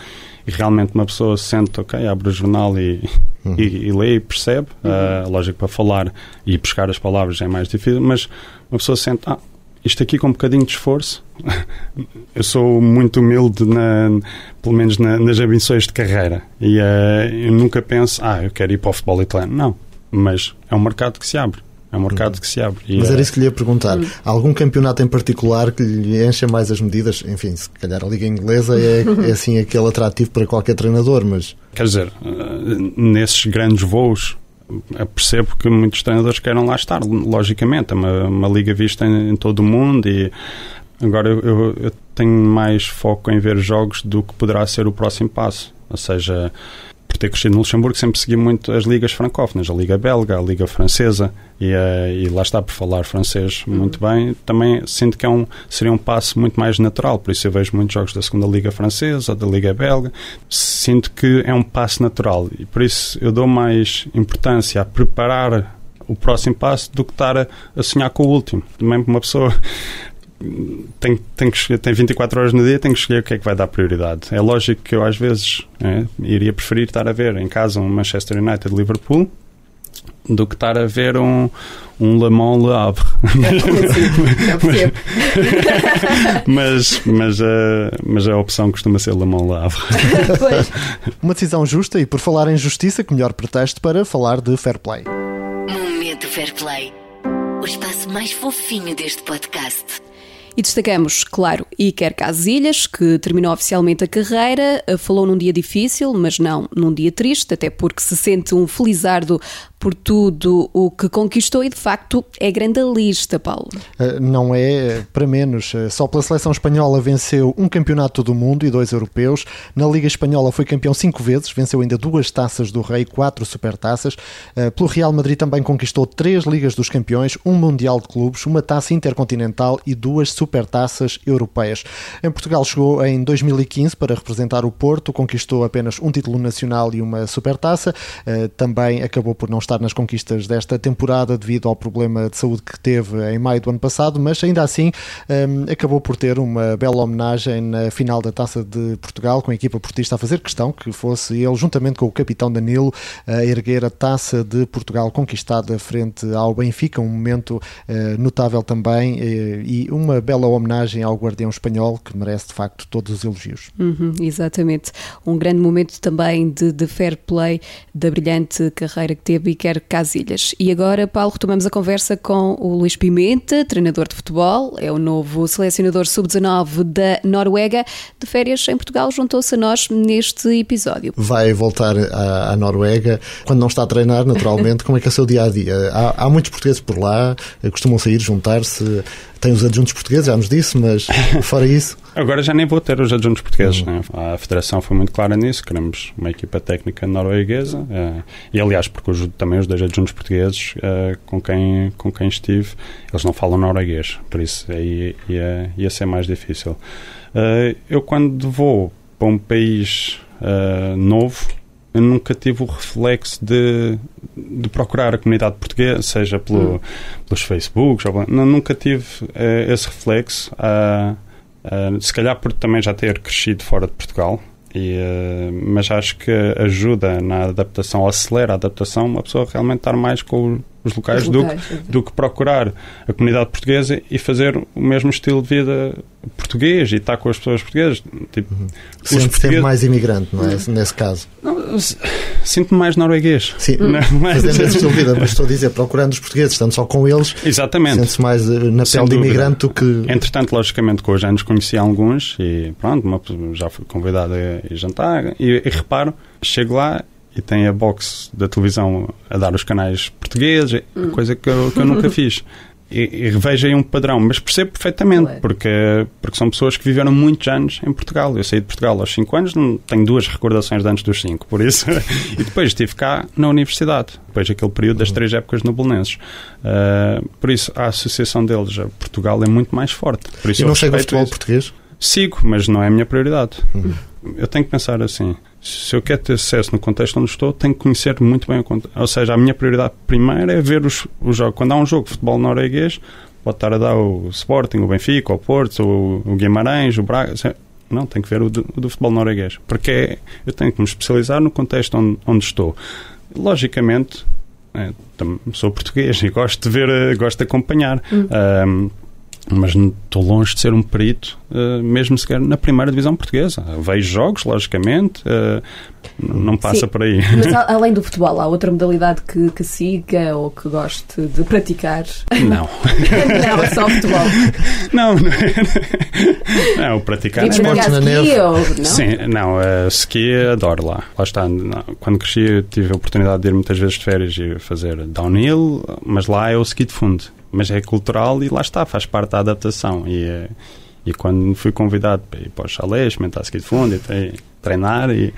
e realmente uma pessoa se sente, ok, abre o jornal e, uhum. e, e, lê e percebe. Uhum. Uh, lógico, para falar e buscar as palavras é mais difícil, mas uma pessoa sente, ah, isto aqui com um bocadinho de esforço, eu sou muito humilde, na, pelo menos na, nas ambições de carreira, e uh, eu nunca penso, ah, eu quero ir para o futebol italiano. Não, mas é um mercado que se abre. É um mercado uhum. que se abre. Mas era é... isso que lhe ia perguntar. Uhum. Algum campeonato em particular que lhe encha mais as medidas? Enfim, se calhar a Liga Inglesa é, é assim aquele atrativo para qualquer treinador, mas... Quer dizer, eh, nesses grandes voos eh, percebo que muitos treinadores queiram lá estar, logicamente. É uma, uma liga vista em, em todo o mundo e agora eu, eu, eu tenho mais foco em ver jogos do que poderá ser o próximo passo. Ou seja, por ter crescido no Luxemburgo, sempre segui muito as ligas francófonas, a Liga Belga, a Liga Francesa, e, uh, e lá está por falar francês uhum. muito bem. Também sinto que é um, seria um passo muito mais natural, por isso eu vejo muitos jogos da segunda Liga Francesa, da Liga Belga. Sinto que é um passo natural e por isso eu dou mais importância a preparar o próximo passo do que estar a, a sonhar com o último. Também uma pessoa tem, tem, que, tem 24 horas no dia, tem que escolher o que é que vai dar prioridade. É lógico que eu, às vezes, é, iria preferir estar a ver em casa um Manchester United Liverpool do que estar a ver um, um Le Mans Le Havre. mas, mas, a, mas a opção costuma ser Le Mans Le Havre. Uma decisão justa e, por falar em justiça, que melhor pretexto para falar de fair play. Momento Fair Play o espaço mais fofinho deste podcast. E destacamos, claro, Iker Casilhas, que terminou oficialmente a carreira, falou num dia difícil, mas não num dia triste, até porque se sente um felizardo por tudo o que conquistou e, de facto, é grande a lista, Paulo. Uh, não é para menos. Uh, só pela seleção espanhola venceu um campeonato do mundo e dois europeus. Na Liga Espanhola foi campeão cinco vezes, venceu ainda duas taças do Rei, quatro supertaças. Pelo Real Madrid também conquistou três Ligas dos Campeões, um Mundial de Clubes, uma taça intercontinental e duas supertaças europeias. Em Portugal chegou em 2015 para representar o Porto, conquistou apenas um título nacional e uma supertaça. Também acabou por não estar nas conquistas desta temporada devido ao problema de saúde que teve em maio do ano passado, mas ainda assim um, acabou por ter uma bela homenagem na final da Taça de Portugal, com a equipa portista a fazer questão que fosse ele, juntamente com o capitão Danilo, a erguer a Taça de Portugal conquistada frente ao Benfica, um momento uh, notável também uh, e uma bela homenagem ao guardião espanhol que merece de facto todos os elogios. Uhum, exatamente. Um grande momento também de, de fair play da brilhante carreira que teve Iker Casilhas. E agora, Paulo, retomamos a conversa com o Luís Pimenta, treinador de futebol, é o novo selecionador sub-19 da Noruega. De férias em Portugal, juntou-se a nós neste episódio. Vai voltar à, à, Noruega. Quando não está a treinar, naturalmente, como é que é o seu dia a dia? Há, há muitos portugueses por lá, costumam sair, juntar-se. Tem os adjuntos portugueses, já nos disse, mas fora isso. Agora já nem vou ter os adjuntos portugueses. Uhum. Né? A Federação foi muito clara nisso. Queremos uma equipa técnica norueguesa. Uh, e, aliás, porque os, também os dois adjuntos portugueses uh, com, quem, com quem estive, eles não falam norueguês. Por isso aí ia, ia ser mais difícil. Uh, eu, quando vou para um país novo, nunca tive o reflexo de, de procurar a comunidade portuguesa, seja pelo, hum. pelos Facebooks, não, nunca tive uh, esse reflexo, uh, uh, se calhar por também já ter crescido fora de Portugal, e, mas acho que ajuda na adaptação, acelera a adaptação, uma pessoa realmente estar mais com os locais, os locais do, que, do que procurar a comunidade portuguesa e fazer o mesmo estilo de vida português e estar com as pessoas portuguesas. Tipo, uhum. Sempre, portugueses... mais imigrante, não é? Nesse caso. Sinto-me mais norueguês. Sim, não, mas... fazendo esse estilo de vida, mas estou a dizer, procurando os portugueses, estando só com eles. Exatamente. Sente-se mais eh, na pele de imigrante do que. Entretanto, logicamente, com os anos conheci alguns e pronto, já fui convidado a jantar e, e reparo, chego lá e tem a box da televisão a dar os canais portugueses, hum. coisa que eu, que eu nunca fiz. E, e vejo aí um padrão, mas percebo perfeitamente, porque, porque são pessoas que viveram muitos anos em Portugal. Eu saí de Portugal aos 5 anos, não tenho duas recordações de antes dos 5, por isso. e depois estive cá na universidade, depois aquele período das três épocas no Belenenses. Uh, por isso, a associação deles a Portugal é muito mais forte. Por isso e não chega ao futebol isso. português? Sigo, mas não é a minha prioridade. Uhum. Eu tenho que pensar assim: se eu quero ter sucesso no contexto onde estou, tenho que conhecer muito bem o contexto. Ou seja, a minha prioridade primeira é ver os, os jogos. Quando há um jogo de futebol norueguês, pode estar a dar o Sporting, o Benfica, o Porto, o, o Guimarães, o Braga. Não, tenho que ver o do, o do futebol norueguês. Porque é, eu tenho que me especializar no contexto onde, onde estou. Logicamente, é, sou português e gosto de ver, gosto de acompanhar. Hum. Um, mas estou longe de ser um perito, uh, mesmo sequer na primeira divisão portuguesa. Vejo jogos, logicamente, uh, não passa Sim, por aí. Mas além do futebol, há outra modalidade que, que siga ou que goste de praticar? Não. não, é só futebol. Não, não, não praticar é esportes na neve. Ou, não? Sim, não, uh, ski adoro lá. Lá está, quando cresci tive a oportunidade de ir muitas vezes de férias e fazer downhill, mas lá é o ski de fundo mas é cultural e lá está, faz parte da adaptação. E, eh, e quando fui convidado para ir para o chalé, experimentar ski de fundo e treinar, e,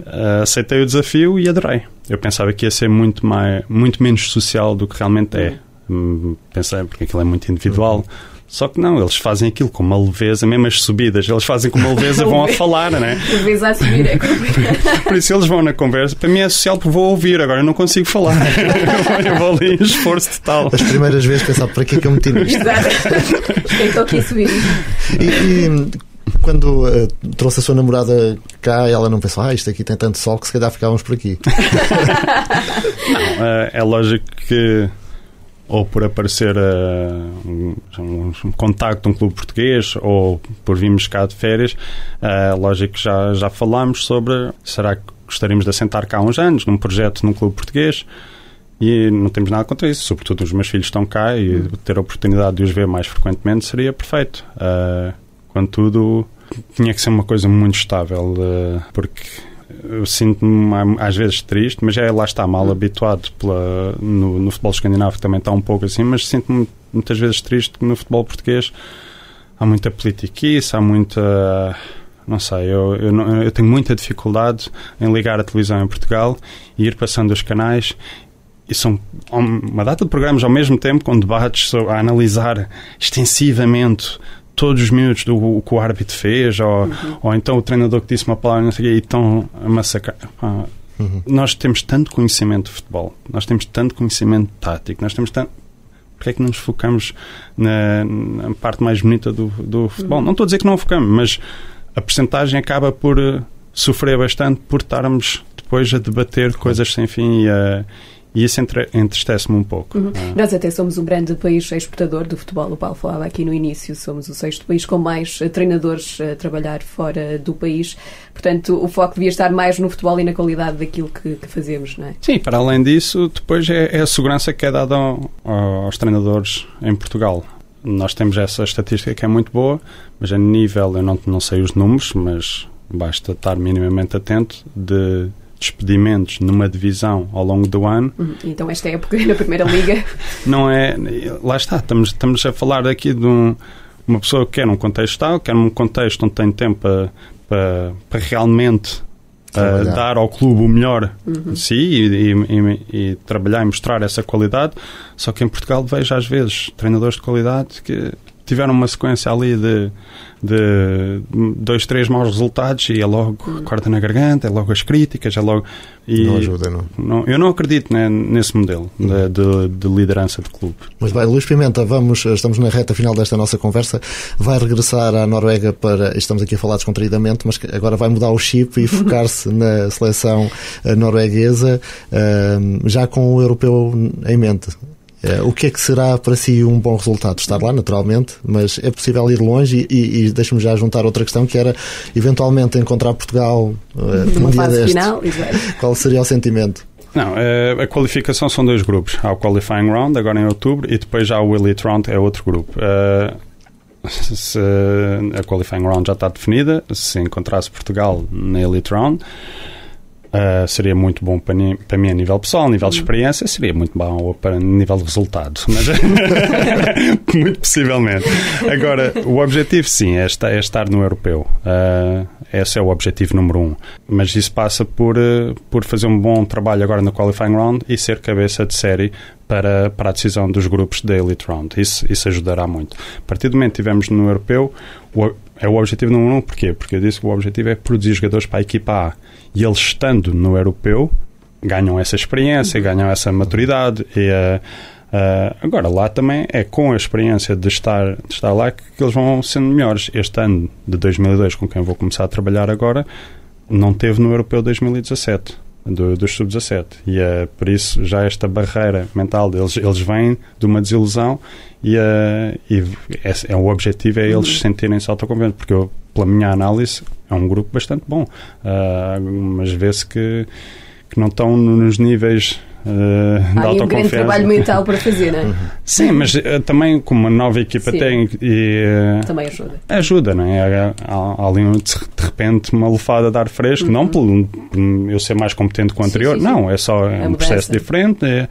uh, aceitei o desafio e adorei. Eu pensava que ia ser muito, mais, muito menos social do que realmente é. Hum, pensei, porque aquilo é muito individual. Uhum só que não, eles fazem aquilo com uma leveza, mesmo as subidas, eles fazem com uma leveza, vão a falar, não é? Leveza a subir é complicado. Por isso eles vão na conversa. Para mim é social porque vou ouvir, agora eu não consigo falar. eu vou ali em esforço total. As primeiras vezes pensava, para que é que eu meti nisto? Exato. Estou aqui a subir. E, e quando uh, trouxe a sua namorada cá, ela não pensou, ah, isto aqui tem tanto sol que se calhar ficávamos por aqui. não, uh, é lógico que ou por aparecer uh, um, um, um, contacto um clube português ou por virmos cá de férias, uh, lógico que já, já falámos sobre será que gostaríamos de assentar cá uns anos num projeto num clube português e não temos nada contra isso, sobretudo os meus filhos estão cá e ter a oportunidade de os ver mais frequentemente seria perfeito. Uh, contudo, tinha que ser uma coisa muito estável, porque eu sinto-me às vezes triste, mas é lá está, mal habituado pela, no, no futebol escandinavo, que também está um pouco assim, mas sinto-me muitas vezes triste que no futebol português há muita politiquice, há muita. Não sei, eu, eu, eu, tenho muita dificuldade em ligar a televisão em Portugal e ir passando os canais e são uma data de programas ao mesmo tempo com debates a analisar extensivamente todos os minutos do o que o árbitro fez, ou, uhum. ou então o treinador que disse uma palavra não sei, e estão a massacrar. Ah, uhum. Nós temos tanto conhecimento de futebol, nós temos tanto conhecimento tático, nós temos tanto. Porquê é que não nos focamos na, na parte mais bonita do, do futebol? Uhum. Não estou a dizer que não focamos, mas a percentagem acaba por uh, sofrer bastante por estarmos depois a debater coisas sem fim e a e isso entristece-me um pouco. Uhum. Ah. Nós até somos um grande país exportador de futebol. O Paulo falava aqui no início, somos o sexto país com mais eh, treinadores a trabalhar fora do país. Portanto, o foco devia estar mais no futebol e na qualidade daquilo que, que fazemos, não é? Sim, para além disso, depois é, é a segurança que é dada aos treinadores em Portugal. Nós temos essa estatística que é muito boa, mas a nível, eu não, não sei os números, mas basta estar minimamente atento de despedimentos numa divisão ao longo do ano. Uhum. Então, esta época na Primeira Liga. Não é. Lá está, estamos, estamos a falar aqui de um, uma pessoa que quer um contexto tal, quer um contexto onde tem tempo para, para, para realmente uh, dar ao clube o melhor uhum. de si e, e, e, trabalhar e mostrar essa qualidade. Só que em Portugal vejo às vezes treinadores de qualidade que tiveram uma sequência ali de de dois, três maus resultados e é logo hum. corta na garganta, é logo as críticas, é logo. E não ajuda, não. não eu não acredito né, nesse modelo hum. de, de, de, liderança de clube. Mas vai, Luís Pimenta, vamos, estamos na reta final desta nossa conversa. Vai regressar à Noruega para. Estamos aqui a falar descontraídamente, mas agora vai mudar o chip e focar-se na seleção eh, norueguesa, eh, já com o europeu em mente. Eh, o que é que será para si um bom resultado? Estar lá, naturalmente, mas é possível ir longe e, e, e deixe-me já juntar outra questão que era eventualmente encontrar Portugal uh, num dia destes. Final, Qual seria o sentimento? Não, eh, a qualificação são dois grupos. Há o Qualifying Round, agora em outubro, e depois já o Elite Round, é outro grupo. se a Qualifying Round já está definida, se encontrasse Portugal na Elite Round, Uh, seria muito bom para, para mim a nível pessoal, a nível de uhum. experiência, seria muito bom para nível de resultado, mas muito possivelmente. Agora, o objetivo sim é estar, é estar no europeu. Uh, esse é o objetivo número um. Mas isso passa por, uh, por fazer um bom trabalho agora no qualifying round e ser cabeça de série para, para a decisão dos grupos da Elite Round. Isso, isso ajudará muito. A partir do momento que estivermos no europeu, o, é o objetivo número um. Porquê? Porque eu disse que o objetivo é produzir jogadores para a equipa A e eles estando no europeu ganham essa experiência, ganham essa maturidade e uh, uh, agora lá também é com a experiência de estar, de estar lá que, que eles vão sendo melhores. Este ano de 2002 com quem vou começar a trabalhar agora não teve no europeu 2017 do, dos sub-17 e uh, por isso já esta barreira mental deles eles vêm de uma desilusão e, e é, é, o objetivo é eles sentirem-se autoconfiantes porque eu pela minha análise, é um grupo bastante bom. Uh, mas vê-se que, que não estão nos níveis Uh, Há um grande trabalho mental para fazer, não é? Sim, mas uh, também como uma nova equipa Sim. tem e, uh, também ajuda. Ajuda, não é? Há, ali de repente uma lufada de ar fresco, uhum. não pelo eu ser mais competente que o anterior, sim, sim, não, é só é um processo diferente é,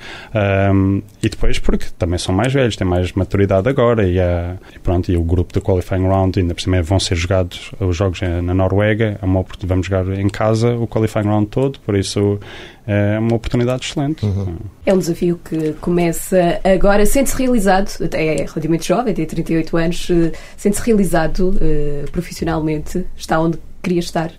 um, e depois porque também são mais velhos, têm mais maturidade agora e, e pronto, e o grupo do qualifying round ainda por cima vão ser jogados os jogos na Noruega, é uma oportunidade, vamos jogar em casa o qualifying round todo, por isso é uma oportunidade excelente. Uhum. É um desafio que começa agora, sente-se realizado, é relativamente jovem, tem 38 anos, eh, sente-se realizado uh, profissionalmente, está onde queria estar?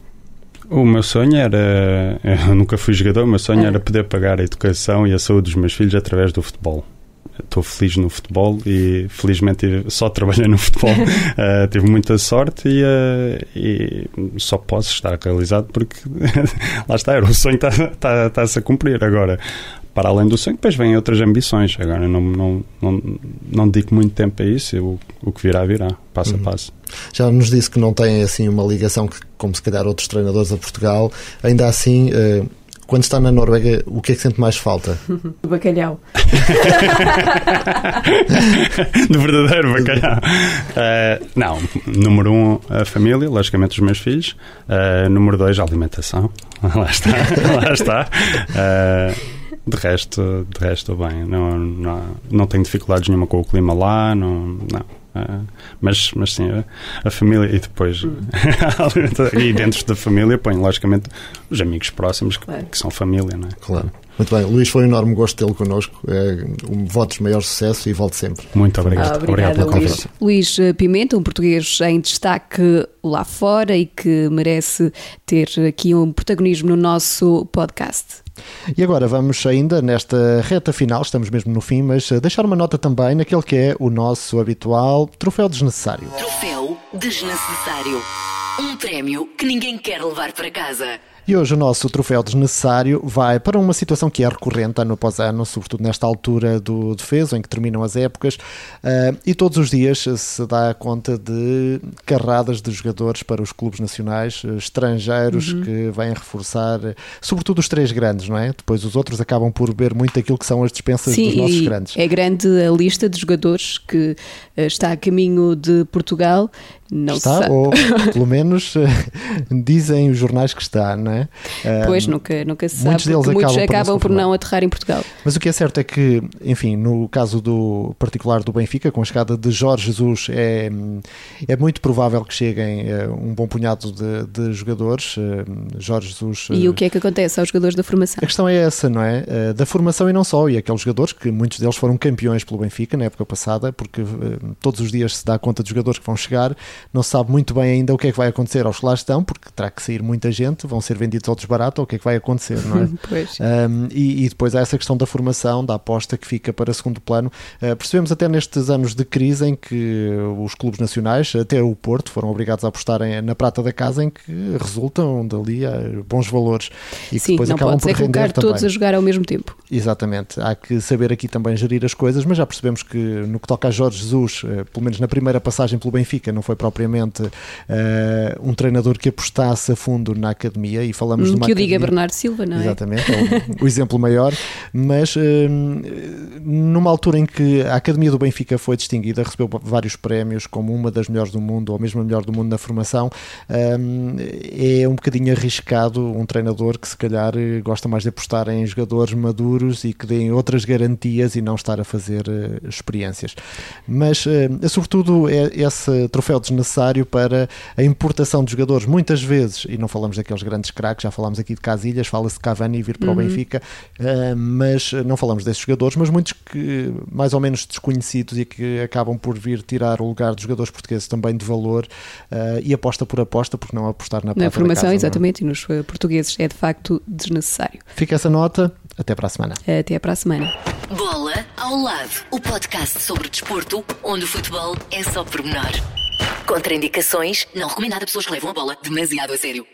O meu sonho era, eu nunca fui jogador, o meu sonho ah. era poder pagar a educação e a saúde dos meus filhos através do futebol estou feliz no futebol e felizmente só trabalhei no futebol. uh, tive muita sorte e, uh, e, só posso estar realizado porque lá está, era o sonho está-se está, está a cumprir. Agora, para além do sonho, depois vêm outras ambições. Agora não, não, não, não dedico muito tempo a isso, o, o que virá, virá, passo uhum. a passo. Já nos disse que não tem assim uma ligação que, como se calhar outros treinadores a Portugal, ainda assim. Uh Quando está na Noruega, o que é que sente mais falta? O bacalhau. Do verdadeiro bacalhau. Uh, não, número um, a família, logicamente os meus filhos. Uh, número dois, a alimentação. Lá está, lá está. Uh, de resto, de resto, estou bem. Não, não, não tenho dificuldades nenhuma com o clima lá. Não, não. Uh, mas, mas sim, a, a, família e depois e dentro da família põe logicamente os amigos próximos que, claro. que, são família, não é? Claro. Muito bem, Luís, foi um enorme gosto tê-lo connosco. É, um votos de maior sucesso e volte sempre. Muito obrigado. Ah, obrigado pela Luís. Luís Pimenta, um português em destaque lá fora e que merece ter aqui um protagonismo no nosso podcast. E agora vamos ainda nesta reta final, estamos mesmo no fim, mas deixar uma nota também naquele que é o nosso habitual troféu desnecessário. Troféu desnecessário. Um prémio que ninguém quer levar para casa. E hoje o nosso troféu desnecessário vai para uma situação que é recorrente ano após ano, sobretudo nesta altura do defeso, em que terminam as épocas, uh, e todos os dias se dá conta de carradas de jogadores para os clubes nacionais eh, estrangeiros uhum. que vêm reforçar, sobretudo os três grandes, não é? Depois os outros acabam por ver muito aquilo que são as dispensas Sim, dos nossos grandes. É grande a lista de jogadores que está a caminho de Portugal não está, ou pelo menos dizem os jornais que está, não é? Pois, nunca, nunca se muitos sabe, deles muitos acabam, acabam por, não aterrar em Portugal. Mas o que é certo é que, enfim, no caso do particular do Benfica, com a chegada de Jorge Jesus, é, é muito provável que cheguem eh, um bom punhado de, de jogadores. Eh, Jorge Jesus. E o que é que acontece aos jogadores da formação? A questão é essa, não é? Da formação e não só, e aqueles jogadores que muitos deles foram campeões pelo Benfica na época passada, porque todos os dias se dá conta de jogadores que vão chegar não se sabe muito bem ainda o que é que vai acontecer aos que lá estão, porque terá que sair muita gente, vão ser vendidos outros barato, ou o que é que vai acontecer, não é? pois. Um, e, e, depois há essa questão da formação, da aposta que fica para segundo plano. Uh, percebemos até nestes anos de crise em que os clubes nacionais, até o Porto, foram obrigados a apostarem na prata da casa, em que resultam dali bons valores e que Sim, depois não acabam por render também. todos a jogar ao mesmo tempo. Exatamente. Há que saber aqui também gerir as coisas, mas já percebemos que no que toca a Jorge Jesus, uh, pelo menos na primeira passagem pelo Benfica, não foi propriamente uh, um treinador que apostasse a fundo na academia e falamos hum, de uma que academia... o diga Bernardo Silva, não é? Exatamente, é o, o exemplo maior, mas uh, numa altura em que a Academia do Benfica foi distinguida, recebeu vários prémios como uma das melhores do mundo ou mesmo a melhor do mundo na formação, um, é um bocadinho arriscado um treinador que se calhar gosta mais de apostar em jogadores maduros e que deem outras garantias e não estar a fazer uh, experiências. Mas, uh, sobretudo, é esse troféu desnecessário para a importação de jogadores, muitas vezes, e não falamos daqueles grandes craques, já falámos aqui de Casilhas, fala-se de Cavani vir para uhum. o Benfica, uh, mas não falamos desses jogadores, mas muitos que mais ou menos desconhecidos e que acabam por vir tirar o lugar dos jogadores portugueses também de valor uh, e aposta por aposta, porque não apostar na Na formação, casa, exatamente, e nos portugueses é de facto desnecessário. Fica essa nota, até para a semana. Até para a semana. Bola ao lado, o podcast sobre desporto, onde o futebol é só pormenor. Contraindicações, não recomendado a pessoas que levam a bola demasiado a sério.